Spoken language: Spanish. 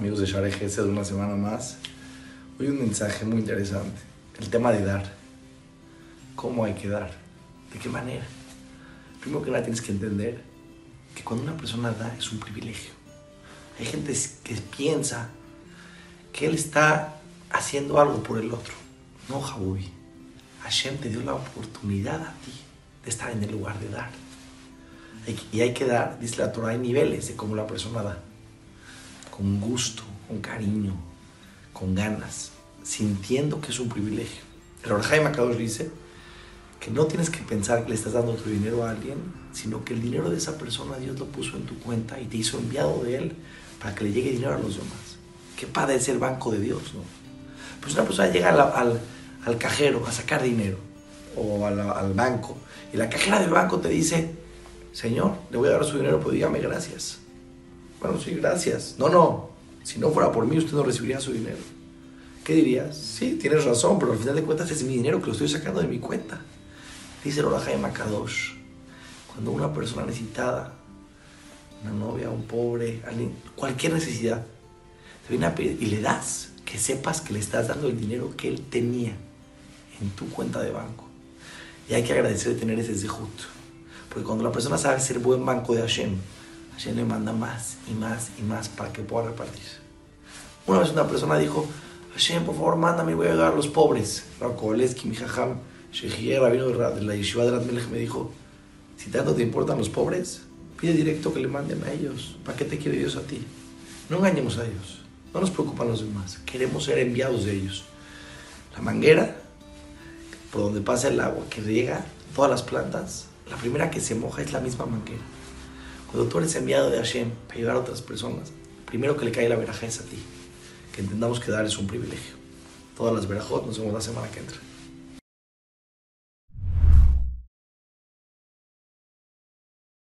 de Share de una semana más. Hoy un mensaje muy interesante. El tema de dar. ¿Cómo hay que dar? ¿De qué manera? Primero que nada tienes que entender que cuando una persona da es un privilegio. Hay gente que piensa que él está haciendo algo por el otro. No, Jabubi. Hashem te dio la oportunidad a ti de estar en el lugar de dar. Y hay que dar, dice la Torah, hay niveles de cómo la persona da. Con gusto, con cariño, con ganas, sintiendo que es un privilegio. El Orjaim Akadosh dice que no tienes que pensar que le estás dando tu dinero a alguien, sino que el dinero de esa persona Dios lo puso en tu cuenta y te hizo enviado de él para que le llegue dinero a los demás. Qué padre es el banco de Dios, ¿no? Pues una persona llega al, al, cajero a sacar dinero o al, al banco y la cajera del banco te dice, Señor, le voy a dar su dinero, pues dígame gracias. Bueno, sí, gracias. No, no, si no fuera por mí, usted no recibiría su dinero. ¿Qué dirías? Sí, tienes razón, pero al final de cuentas es mi dinero que lo estoy sacando de mi cuenta. Dice el Oraja de Makadosh, cuando una persona necesitada, una novia, un pobre, alguien, cualquier necesidad, te viene a pedir y le das, que sepas que le estás dando el dinero que él tenía en tu cuenta de banco. Y hay que agradecer de tener ese zehut. Porque cuando la persona sabe ser buen banco de Hashem, Hashem le manda más y más y más para que pueda repartir. Una vez una persona dijo, Hashem, por favor, mándame, voy a ayudar a los pobres. Rakoleski, mi jajam, rabino de la yeshiva de Melech, me dijo, si tanto te importan los pobres, pide directo que le manden a ellos. ¿Para qué te quiere Dios a ti? No engañemos a ellos. No nos preocupan los demás. Queremos ser enviados de ellos. La manguera, por donde pasa el agua, que riega todas las plantas, la primera que se moja es la misma manguera. Cuando tú eres enviado de Hashem para ayudar a otras personas, primero que le cae la veraja es a ti. Que entendamos que dar es un privilegio. Todas las verajot nos vemos la semana que entra.